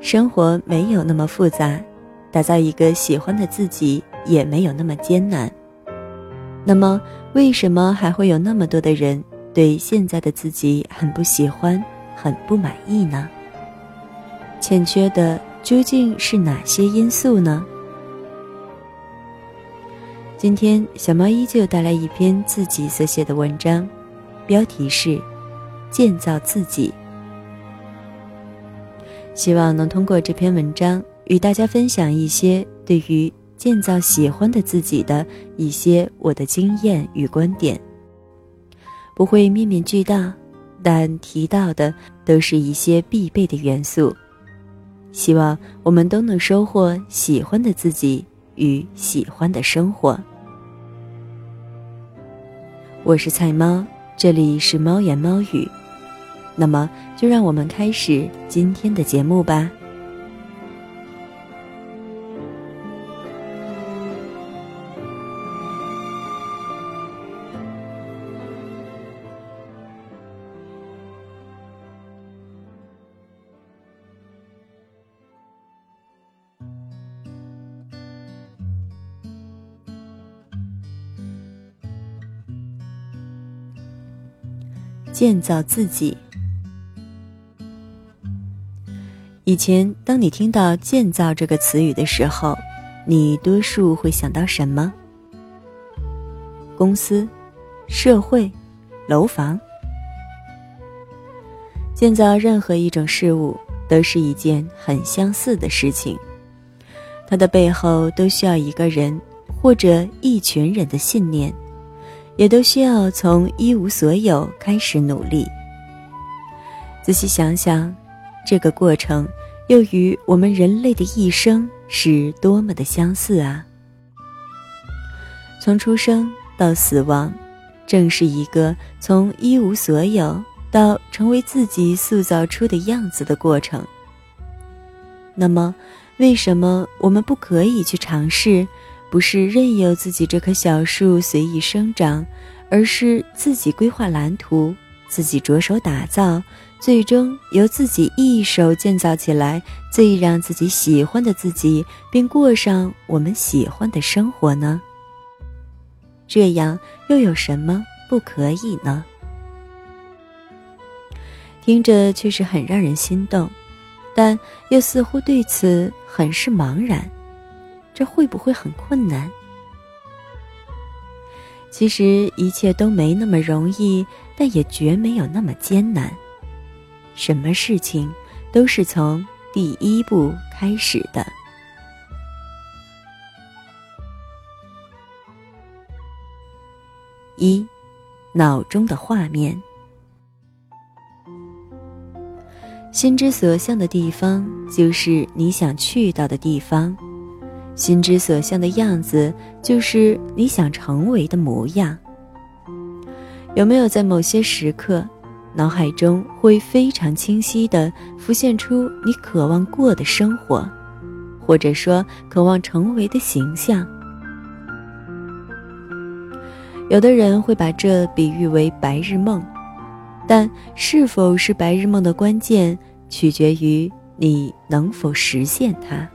生活没有那么复杂，打造一个喜欢的自己也没有那么艰难。那么，为什么还会有那么多的人对现在的自己很不喜欢、很不满意呢？欠缺的究竟是哪些因素呢？今天，小猫依旧带来一篇自己所写的文章，标题是“建造自己”。希望能通过这篇文章与大家分享一些对于建造喜欢的自己的一些我的经验与观点。不会面面俱到，但提到的都是一些必备的元素。希望我们都能收获喜欢的自己与喜欢的生活。我是菜猫，这里是猫言猫语。那么，就让我们开始今天的节目吧。建造自己。以前，当你听到“建造”这个词语的时候，你多数会想到什么？公司、社会、楼房。建造任何一种事物都是一件很相似的事情，它的背后都需要一个人或者一群人的信念，也都需要从一无所有开始努力。仔细想想，这个过程。又与我们人类的一生是多么的相似啊！从出生到死亡，正是一个从一无所有到成为自己塑造出的样子的过程。那么，为什么我们不可以去尝试？不是任由自己这棵小树随意生长，而是自己规划蓝图，自己着手打造。最终由自己一手建造起来最让自己喜欢的自己，并过上我们喜欢的生活呢？这样又有什么不可以呢？听着却是很让人心动，但又似乎对此很是茫然。这会不会很困难？其实一切都没那么容易，但也绝没有那么艰难。什么事情都是从第一步开始的。一，脑中的画面。心之所向的地方，就是你想去到的地方；心之所向的样子，就是你想成为的模样。有没有在某些时刻？脑海中会非常清晰地浮现出你渴望过的生活，或者说渴望成为的形象。有的人会把这比喻为白日梦，但是否是白日梦的关键，取决于你能否实现它。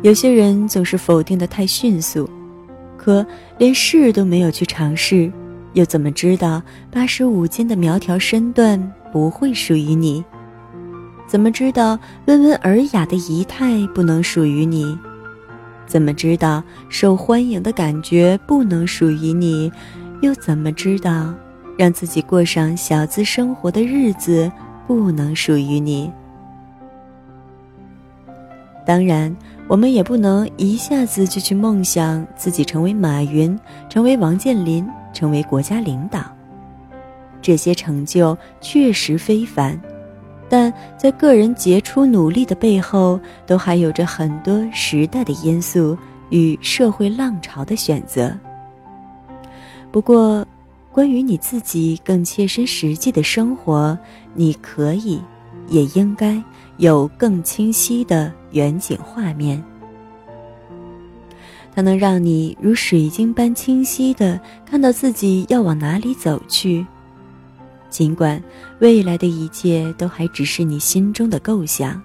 有些人总是否定的太迅速，可连试都没有去尝试。又怎么知道八十五斤的苗条身段不会属于你？怎么知道温文尔雅的仪态不能属于你？怎么知道受欢迎的感觉不能属于你？又怎么知道让自己过上小资生活的日子不能属于你？当然，我们也不能一下子就去梦想自己成为马云，成为王健林。成为国家领导，这些成就确实非凡，但在个人杰出努力的背后，都还有着很多时代的因素与社会浪潮的选择。不过，关于你自己更切身实际的生活，你可以，也应该有更清晰的远景画面。它能让你如水晶般清晰地看到自己要往哪里走去，尽管未来的一切都还只是你心中的构想，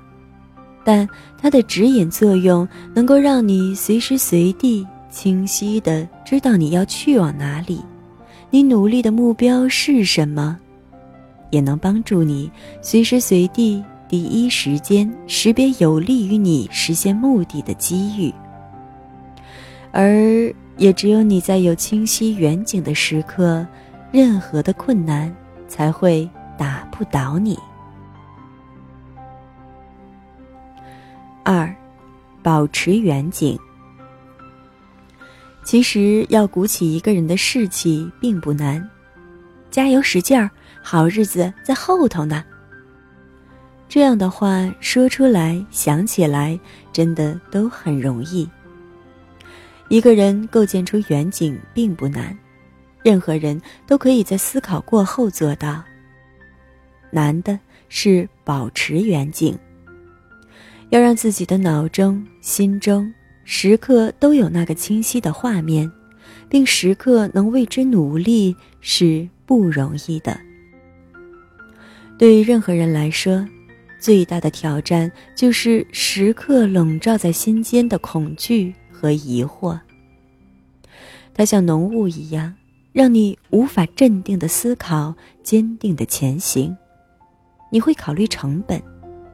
但它的指引作用能够让你随时随地清晰的知道你要去往哪里，你努力的目标是什么，也能帮助你随时随地第一时间识别有利于你实现目的的机遇。而也只有你在有清晰远景的时刻，任何的困难。才会打不倒你。二，保持远景。其实要鼓起一个人的士气并不难，加油使劲儿，好日子在后头呢。这样的话说出来、想起来，真的都很容易。一个人构建出远景并不难。任何人都可以在思考过后做到。难的是保持远景，要让自己的脑中、心中时刻都有那个清晰的画面，并时刻能为之努力，是不容易的。对于任何人来说，最大的挑战就是时刻笼罩在心间的恐惧和疑惑。它像浓雾一样。让你无法镇定的思考，坚定的前行。你会考虑成本、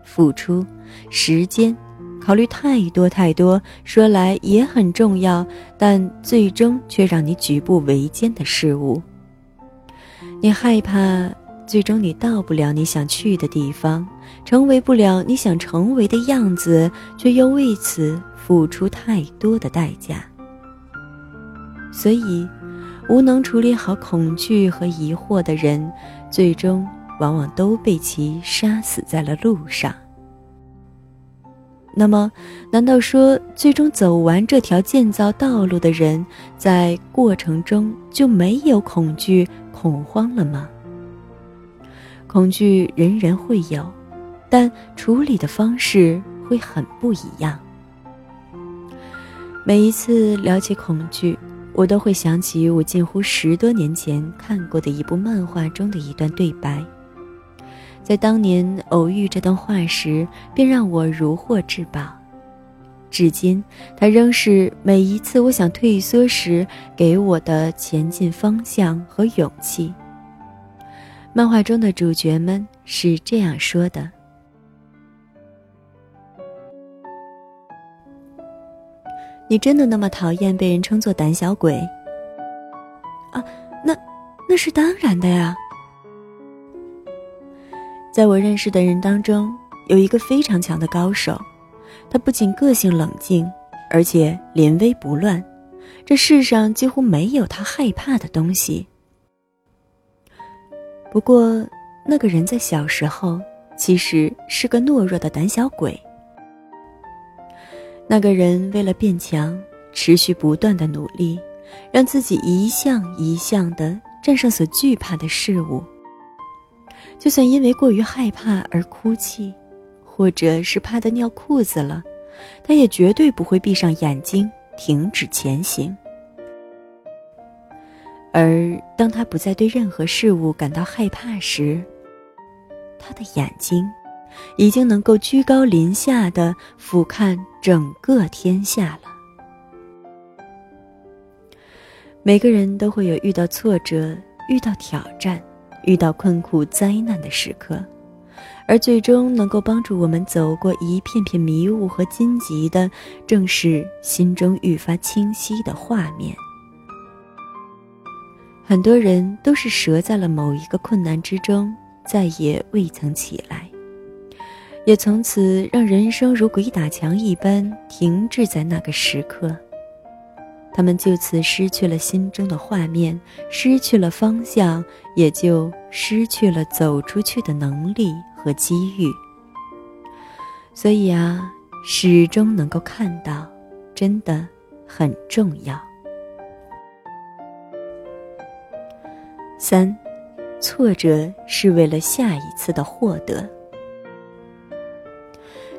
付出、时间，考虑太多太多，说来也很重要，但最终却让你举步维艰的事物。你害怕最终你到不了你想去的地方，成为不了你想成为的样子，却又为此付出太多的代价。所以。无能处理好恐惧和疑惑的人，最终往往都被其杀死在了路上。那么，难道说最终走完这条建造道路的人，在过程中就没有恐惧、恐慌了吗？恐惧人人会有，但处理的方式会很不一样。每一次聊起恐惧。我都会想起我近乎十多年前看过的一部漫画中的一段对白，在当年偶遇这段话时，便让我如获至宝。至今，它仍是每一次我想退缩时给我的前进方向和勇气。漫画中的主角们是这样说的。你真的那么讨厌被人称作胆小鬼？啊，那那是当然的呀。在我认识的人当中，有一个非常强的高手，他不仅个性冷静，而且临危不乱，这世上几乎没有他害怕的东西。不过，那个人在小时候其实是个懦弱的胆小鬼。那个人为了变强，持续不断的努力，让自己一项一项的战胜所惧怕的事物。就算因为过于害怕而哭泣，或者是怕得尿裤子了，他也绝对不会闭上眼睛停止前行。而当他不再对任何事物感到害怕时，他的眼睛。已经能够居高临下的俯瞰整个天下了。每个人都会有遇到挫折、遇到挑战、遇到困苦灾难的时刻，而最终能够帮助我们走过一片片迷雾和荆棘的，正是心中愈发清晰的画面。很多人都是折在了某一个困难之中，再也未曾起来。也从此让人生如鬼打墙一般停滞在那个时刻。他们就此失去了心中的画面，失去了方向，也就失去了走出去的能力和机遇。所以啊，始终能够看到，真的很重要。三，挫折是为了下一次的获得。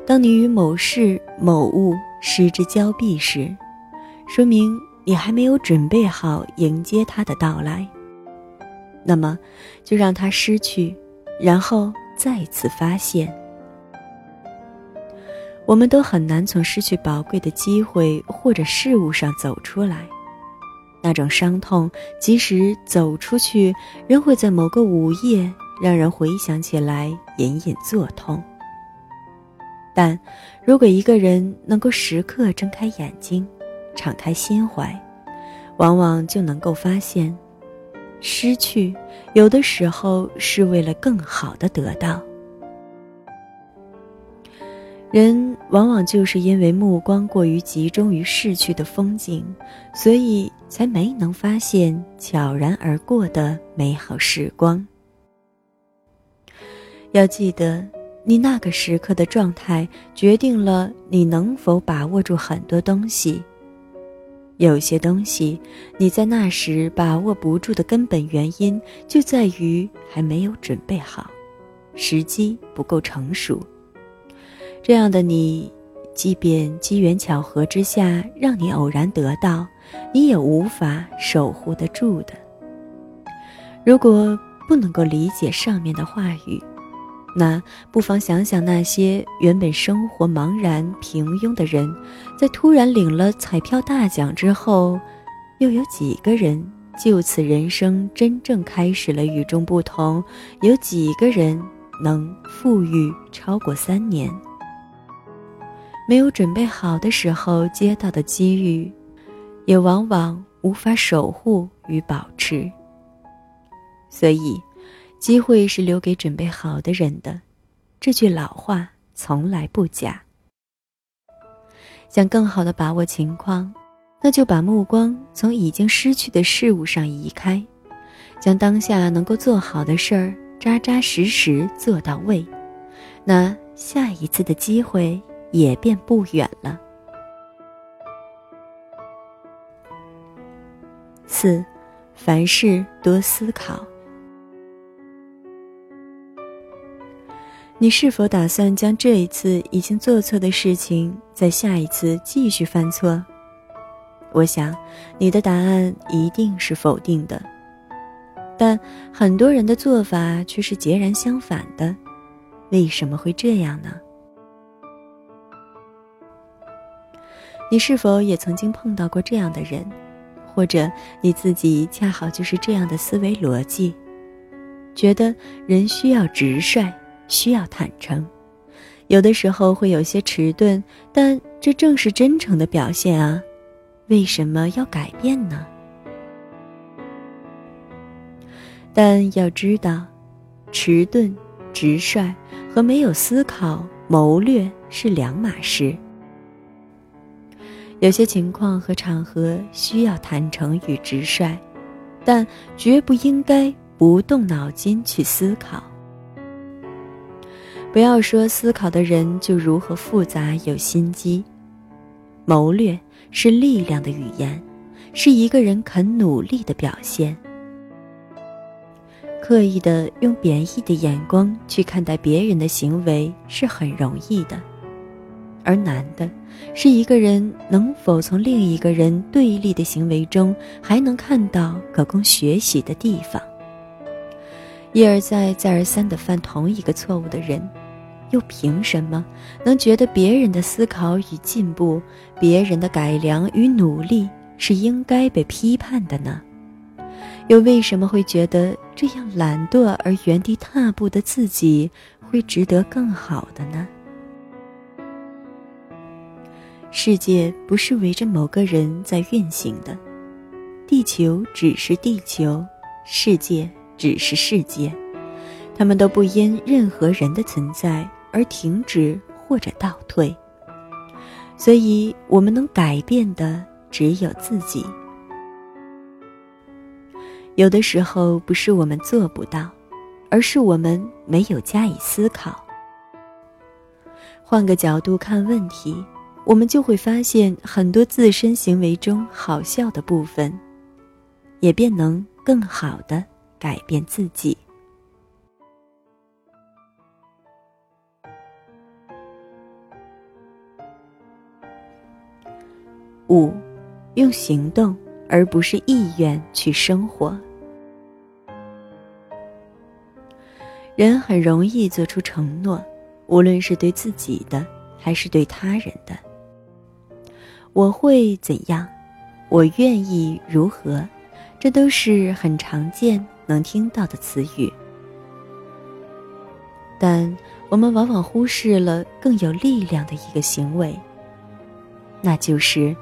当你与某事某物失之交臂时，说明你还没有准备好迎接它的到来。那么就让它失去，然后再次发现。我们都很难从失去宝贵的机会或者事物上走出来，那种伤痛，即使走出去，仍会在某个午夜让人回想起来隐隐作痛。但，如果一个人能够时刻睁开眼睛，敞开心怀，往往就能够发现，失去有的时候是为了更好的得到。人往往就是因为目光过于集中于逝去的风景，所以才没能发现悄然而过的美好时光。要记得，你那个时刻的状态决定了你能否把握住很多东西。有些东西你在那时把握不住的根本原因，就在于还没有准备好，时机不够成熟。这样的你，即便机缘巧合之下让你偶然得到，你也无法守护得住的。如果不能够理解上面的话语，那不妨想想那些原本生活茫然平庸的人，在突然领了彩票大奖之后，又有几个人就此人生真正开始了与众不同？有几个人能富裕超过三年？没有准备好的时候接到的机遇，也往往无法守护与保持。所以，机会是留给准备好的人的，这句老话从来不假。想更好的把握情况，那就把目光从已经失去的事物上移开，将当下能够做好的事儿扎扎实实做到位，那下一次的机会。也便不远了。四，凡事多思考。你是否打算将这一次已经做错的事情，在下一次继续犯错？我想，你的答案一定是否定的。但很多人的做法却是截然相反的，为什么会这样呢？你是否也曾经碰到过这样的人，或者你自己恰好就是这样的思维逻辑，觉得人需要直率，需要坦诚，有的时候会有些迟钝，但这正是真诚的表现啊！为什么要改变呢？但要知道，迟钝、直率和没有思考、谋略是两码事。有些情况和场合需要坦诚与直率，但绝不应该不动脑筋去思考。不要说思考的人就如何复杂有心机，谋略是力量的语言，是一个人肯努力的表现。刻意的用贬义的眼光去看待别人的行为是很容易的。而难的，是一个人能否从另一个人对立的行为中，还能看到可供学习的地方。一而再、再而三的犯同一个错误的人，又凭什么能觉得别人的思考与进步、别人的改良与努力是应该被批判的呢？又为什么会觉得这样懒惰而原地踏步的自己会值得更好的呢？世界不是围着某个人在运行的，地球只是地球，世界只是世界，他们都不因任何人的存在而停止或者倒退。所以，我们能改变的只有自己。有的时候，不是我们做不到，而是我们没有加以思考。换个角度看问题。我们就会发现很多自身行为中好笑的部分，也便能更好的改变自己。五，用行动而不是意愿去生活。人很容易做出承诺，无论是对自己的还是对他人的。我会怎样？我愿意如何？这都是很常见、能听到的词语。但我们往往忽视了更有力量的一个行为，那就是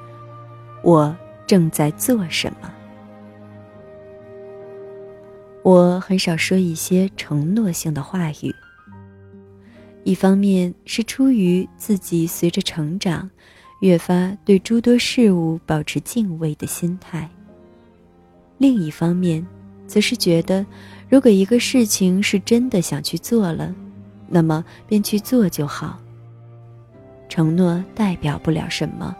我正在做什么。我很少说一些承诺性的话语。一方面是出于自己随着成长，越发对诸多事物保持敬畏的心态；另一方面，则是觉得，如果一个事情是真的想去做了，那么便去做就好。承诺代表不了什么，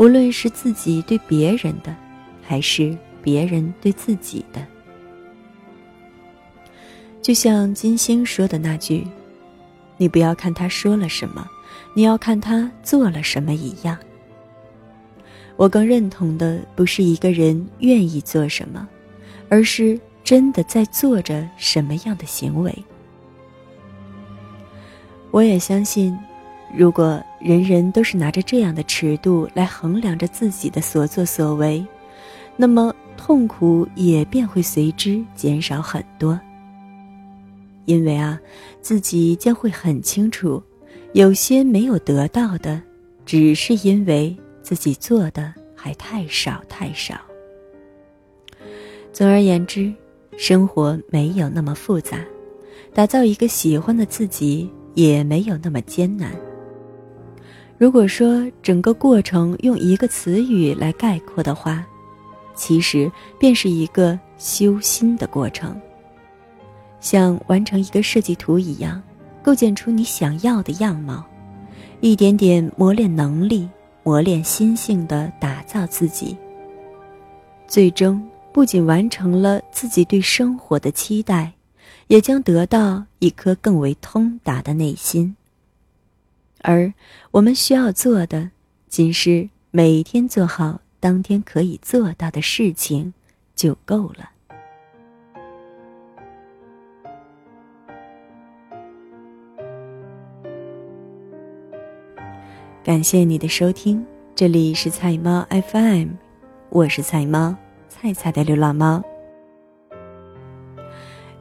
无论是自己对别人的，还是别人对自己的。就像金星说的那句：“你不要看他说了什么，你要看他做了什么。”一样。我更认同的不是一个人愿意做什么，而是真的在做着什么样的行为。我也相信，如果人人都是拿着这样的尺度来衡量着自己的所作所为，那么痛苦也便会随之减少很多。因为啊，自己将会很清楚，有些没有得到的，只是因为自己做的还太少太少。总而言之，生活没有那么复杂，打造一个喜欢的自己也没有那么艰难。如果说整个过程用一个词语来概括的话，其实便是一个修心的过程。像完成一个设计图一样，构建出你想要的样貌，一点点磨练能力，磨练心性的打造自己。最终不仅完成了自己对生活的期待，也将得到一颗更为通达的内心。而我们需要做的，仅是每天做好当天可以做到的事情，就够了。感谢你的收听，这里是菜猫 FM，我是菜猫菜菜的流浪猫。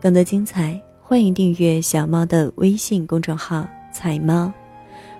更多精彩，欢迎订阅小猫的微信公众号“菜猫”，